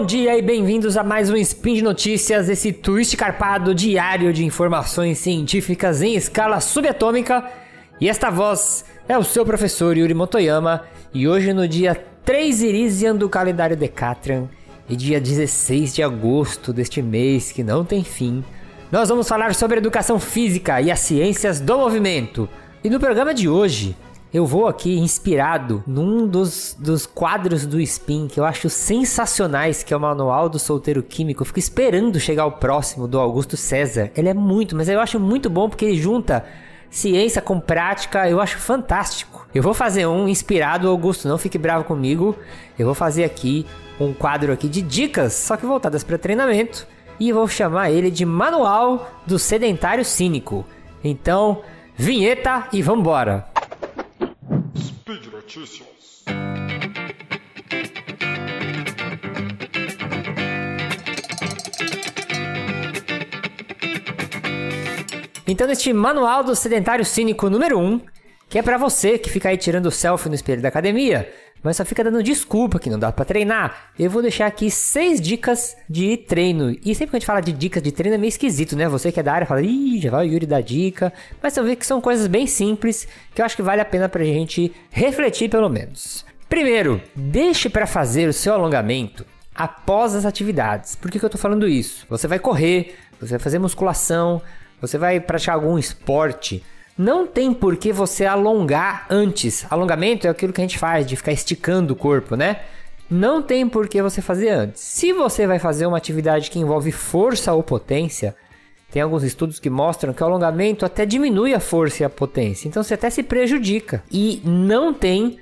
Bom dia e bem-vindos a mais um Spin de Notícias, esse twist carpado diário de informações científicas em escala subatômica. E esta voz é o seu professor Yuri Motoyama, e hoje no dia 3 Irisian do calendário Decatrian, e dia 16 de agosto deste mês que não tem fim, nós vamos falar sobre educação física e as ciências do movimento. E no programa de hoje, eu vou aqui inspirado num dos, dos quadros do Spin que eu acho sensacionais, que é o Manual do Solteiro Químico. Eu fico esperando chegar o próximo do Augusto César. Ele é muito, mas eu acho muito bom porque ele junta ciência com prática, eu acho fantástico. Eu vou fazer um inspirado, Augusto, não fique bravo comigo. Eu vou fazer aqui um quadro aqui de dicas, só que voltadas para treinamento e vou chamar ele de Manual do Sedentário Cínico. Então, vinheta e vambora! Notícias. Então, neste Manual do Sedentário Cínico número 1, que é para você que fica aí tirando selfie no espelho da academia, mas só fica dando desculpa que não dá para treinar. Eu vou deixar aqui seis dicas de treino. E sempre que a gente fala de dicas de treino é meio esquisito, né? Você que é da área fala, ih, já vai o Yuri dar dica. Mas você vê que são coisas bem simples que eu acho que vale a pena pra gente refletir pelo menos. Primeiro, deixe para fazer o seu alongamento após as atividades. Por que, que eu tô falando isso? Você vai correr, você vai fazer musculação, você vai praticar algum esporte não tem por que você alongar antes. Alongamento é aquilo que a gente faz, de ficar esticando o corpo, né? Não tem por que você fazer antes. Se você vai fazer uma atividade que envolve força ou potência, tem alguns estudos que mostram que o alongamento até diminui a força e a potência. Então você até se prejudica. E não tem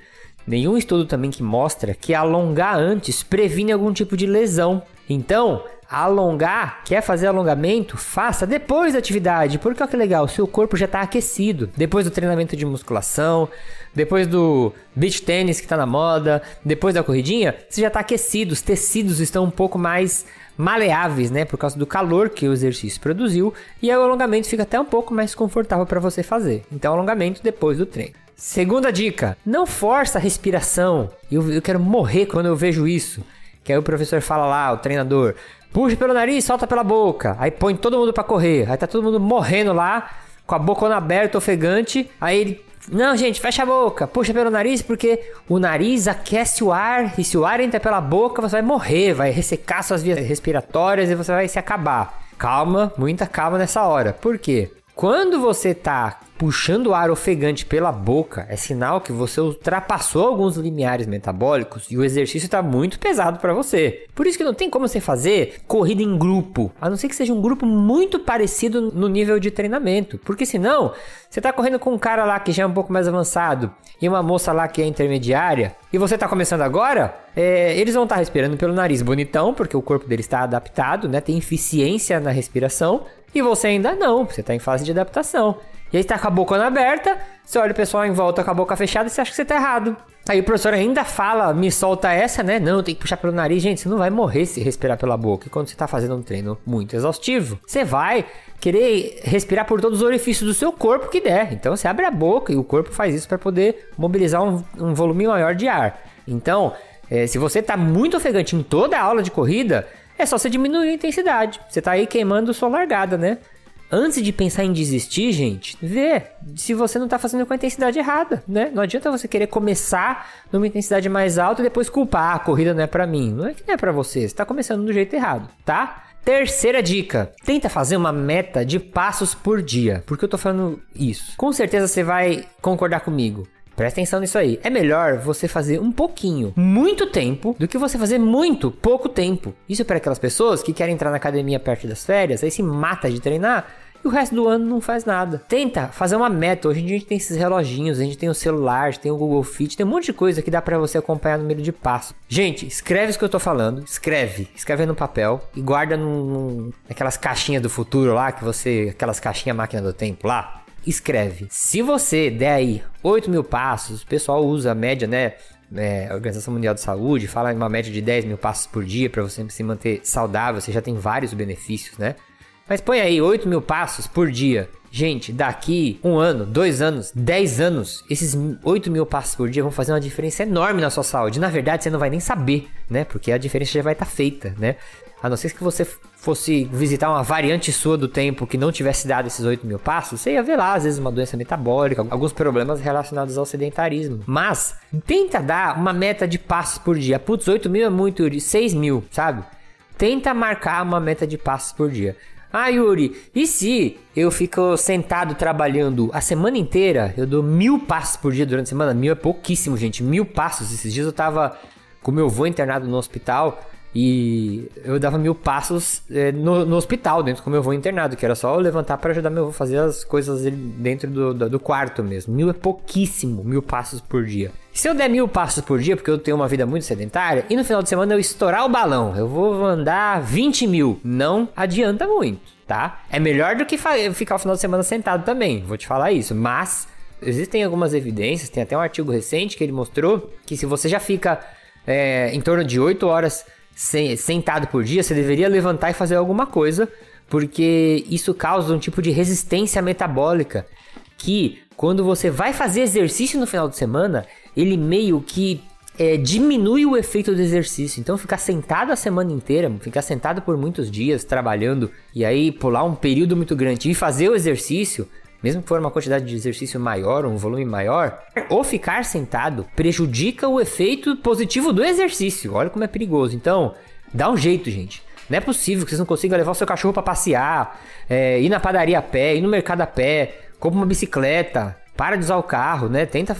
nenhum estudo também que mostra que alongar antes previne algum tipo de lesão. Então, alongar, quer fazer alongamento, faça depois da atividade, porque olha que legal, seu corpo já está aquecido. Depois do treinamento de musculação, depois do beach tênis que está na moda, depois da corridinha, você já está aquecido, os tecidos estão um pouco mais maleáveis, né, por causa do calor que o exercício produziu, e aí o alongamento fica até um pouco mais confortável para você fazer. Então, alongamento depois do treino. Segunda dica: não força a respiração. Eu, eu quero morrer quando eu vejo isso. Que aí o professor fala lá, o treinador, puxa pelo nariz, solta pela boca. Aí põe todo mundo para correr. Aí tá todo mundo morrendo lá, com a boca aberta, ofegante. Aí ele, não, gente, fecha a boca, puxa pelo nariz, porque o nariz aquece o ar. E se o ar entra pela boca, você vai morrer, vai ressecar suas vias respiratórias e você vai se acabar. Calma, muita calma nessa hora. Por quê? Quando você tá puxando ar ofegante pela boca, é sinal que você ultrapassou alguns limiares metabólicos e o exercício está muito pesado para você. Por isso que não tem como você fazer corrida em grupo, a não ser que seja um grupo muito parecido no nível de treinamento, porque senão você está correndo com um cara lá que já é um pouco mais avançado e uma moça lá que é intermediária e você está começando agora, é, eles vão estar tá respirando pelo nariz bonitão, porque o corpo deles está adaptado, né? Tem eficiência na respiração. E você ainda não, você está em fase de adaptação. E aí está com a boca aberta, você olha o pessoal em volta com a boca fechada e você acha que você está errado. Aí o professor ainda fala, me solta essa, né? Não, tem que puxar pelo nariz. Gente, você não vai morrer se respirar pela boca. E quando você está fazendo um treino muito exaustivo, você vai querer respirar por todos os orifícios do seu corpo que der. Então você abre a boca e o corpo faz isso para poder mobilizar um, um, volume maior de ar. Então, é, se você está muito ofegante em toda a aula de corrida, é só você diminuir a intensidade. Você tá aí queimando sua largada, né? Antes de pensar em desistir, gente, vê se você não tá fazendo com a intensidade errada, né? Não adianta você querer começar numa intensidade mais alta e depois culpar, ah, a corrida não é para mim. Não é que não é para você, você tá começando do jeito errado, tá? Terceira dica: tenta fazer uma meta de passos por dia. Por que eu tô falando isso? Com certeza você vai concordar comigo. Presta atenção nisso aí. É melhor você fazer um pouquinho, muito tempo, do que você fazer muito, pouco tempo. Isso é para aquelas pessoas que querem entrar na academia perto das férias, aí se mata de treinar e o resto do ano não faz nada. Tenta fazer uma meta. Hoje em dia a gente tem esses reloginhos, a gente tem o celular, tem o Google Fit, tem um monte de coisa que dá para você acompanhar no número de passo. Gente, escreve isso que eu tô falando, escreve, escreve no papel e guarda num, num, naquelas caixinhas do futuro lá que você, aquelas caixinhas máquina do tempo lá escreve. Se você der aí 8 mil passos, o pessoal usa a média, né? É, a Organização Mundial de Saúde fala em uma média de 10 mil passos por dia para você se manter saudável, você já tem vários benefícios, né? Mas põe aí 8 mil passos por dia Gente, daqui um ano, dois anos, dez anos, esses 8 mil passos por dia vão fazer uma diferença enorme na sua saúde. Na verdade, você não vai nem saber, né? Porque a diferença já vai estar tá feita, né? A não ser que você fosse visitar uma variante sua do tempo que não tivesse dado esses 8 mil passos, você ia ver lá, às vezes, uma doença metabólica, alguns problemas relacionados ao sedentarismo. Mas, tenta dar uma meta de passos por dia. Putz, 8 mil é muito, 6 mil, sabe? Tenta marcar uma meta de passos por dia. Ah, Yuri, e se eu fico sentado trabalhando a semana inteira? Eu dou mil passos por dia durante a semana. Mil é pouquíssimo, gente. Mil passos. Esses dias eu tava com meu avô internado no hospital. E eu dava mil passos é, no, no, hospital, dentro do meu avô internado, que era só eu levantar para ajudar meu avô a fazer as coisas dentro do, do, do, quarto mesmo. Mil é pouquíssimo, mil passos por dia. Se eu der mil passos por dia, porque eu tenho uma vida muito sedentária, e no final de semana eu estourar o balão, eu vou andar 20 mil, não adianta muito, tá? É melhor do que ficar o final de semana sentado também, vou te falar isso, mas existem algumas evidências, tem até um artigo recente que ele mostrou que se você já fica é, em torno de 8 horas sentado por dia, você deveria levantar e fazer alguma coisa, porque isso causa um tipo de resistência metabólica que quando você vai fazer exercício no final de semana, ele meio que é, diminui o efeito do exercício. Então, ficar sentado a semana inteira, ficar sentado por muitos dias trabalhando e aí pular um período muito grande e fazer o exercício, mesmo que for uma quantidade de exercício maior, um volume maior, ou ficar sentado prejudica o efeito positivo do exercício. Olha como é perigoso. Então, dá um jeito, gente. Não é possível que vocês não consigam levar o seu cachorro para passear, é, ir na padaria a pé, ir no mercado a pé, compra uma bicicleta, para de usar o carro, né? Tenta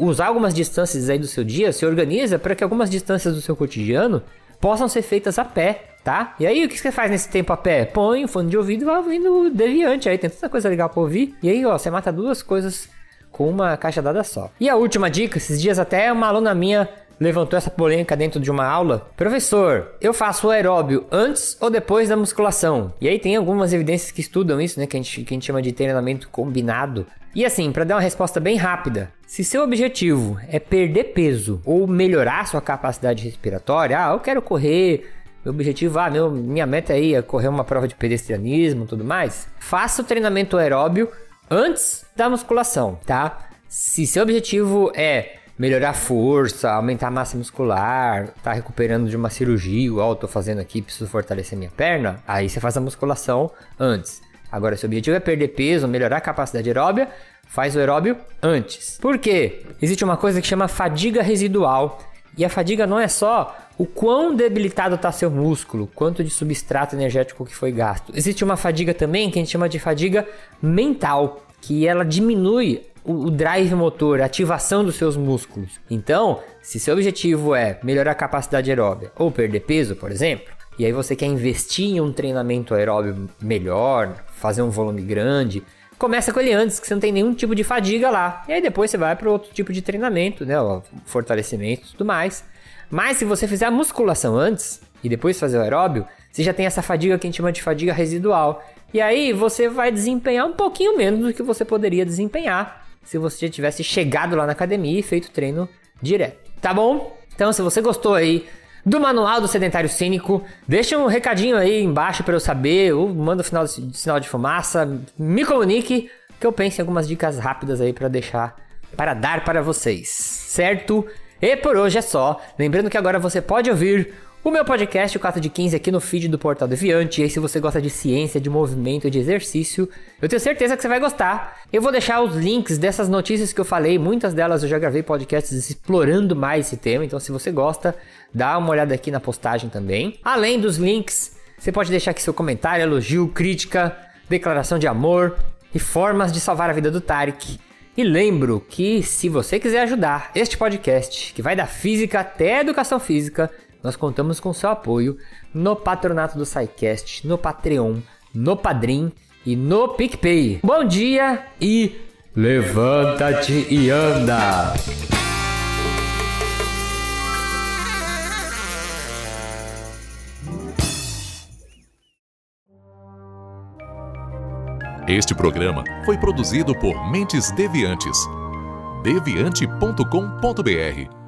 usar algumas distâncias aí do seu dia, se organiza para que algumas distâncias do seu cotidiano possam ser feitas a pé, tá? E aí, o que você faz nesse tempo a pé? Põe o fone de ouvido e vai ouvindo Deviante. Aí tem tanta coisa legal pra ouvir. E aí, ó, você mata duas coisas com uma caixa dada só. E a última dica, esses dias até uma aluna minha levantou essa polêmica dentro de uma aula. Professor, eu faço o aeróbio antes ou depois da musculação? E aí tem algumas evidências que estudam isso, né? Que a gente, que a gente chama de treinamento combinado. E assim, para dar uma resposta bem rápida, se seu objetivo é perder peso ou melhorar sua capacidade respiratória, ah, eu quero correr, meu objetivo, ah, meu, minha meta aí é correr uma prova de pedestrianismo tudo mais, faça o treinamento aeróbio antes da musculação, tá? Se seu objetivo é melhorar a força, aumentar a massa muscular, tá recuperando de uma cirurgia, igual eu tô fazendo aqui, preciso fortalecer minha perna, aí você faz a musculação antes. Agora, se o objetivo é perder peso, melhorar a capacidade aeróbia, faz o aeróbio antes. Por quê? Existe uma coisa que chama fadiga residual. E a fadiga não é só o quão debilitado está seu músculo, quanto de substrato energético que foi gasto. Existe uma fadiga também que a gente chama de fadiga mental, que ela diminui o, drive motor, a ativação dos seus músculos. Então, se seu objetivo é melhorar a capacidade aeróbica ou perder peso, por exemplo, e aí você quer investir em um treinamento aeróbio melhor, fazer um volume grande, começa com ele antes, que você não tem nenhum tipo de fadiga lá. E aí depois você vai para outro tipo de treinamento, né, fortalecimento e tudo mais. Mas se você fizer a musculação antes e depois fazer o aeróbio, você já tem essa fadiga que a gente chama de fadiga residual. E aí você vai desempenhar um pouquinho menos do que você poderia desempenhar se você já tivesse chegado lá na academia e feito treino direto. Tá bom? Então, se você gostou aí do Manual do Sedentário Cínico, deixa um recadinho aí embaixo para eu saber, ou manda o sinal de fumaça, me comunique, que eu pense em algumas dicas rápidas aí para deixar, para dar para vocês, certo? E por hoje é só. Lembrando que agora você pode ouvir o meu podcast, o 4 de 15, aqui no feed do Portal Deviante. E aí, se você gosta de ciência, de movimento, de exercício, eu tenho certeza que você vai gostar. Eu vou deixar os links dessas notícias que eu falei. Muitas delas eu já gravei podcasts explorando mais esse tema. Então, se você gosta, dá uma olhada aqui na postagem também. Além dos links, você pode deixar aqui seu comentário, elogio, crítica, declaração de amor e formas de salvar a vida do Tarek. E lembro que se você quiser ajudar este podcast, que vai da física até educação física, nós contamos com seu apoio no patronato do SciCast, no Patreon, no Padrim e no PicPay. Bom dia e levanta-te e anda! Este programa foi produzido por Mentes Deviantes. deviante.com.br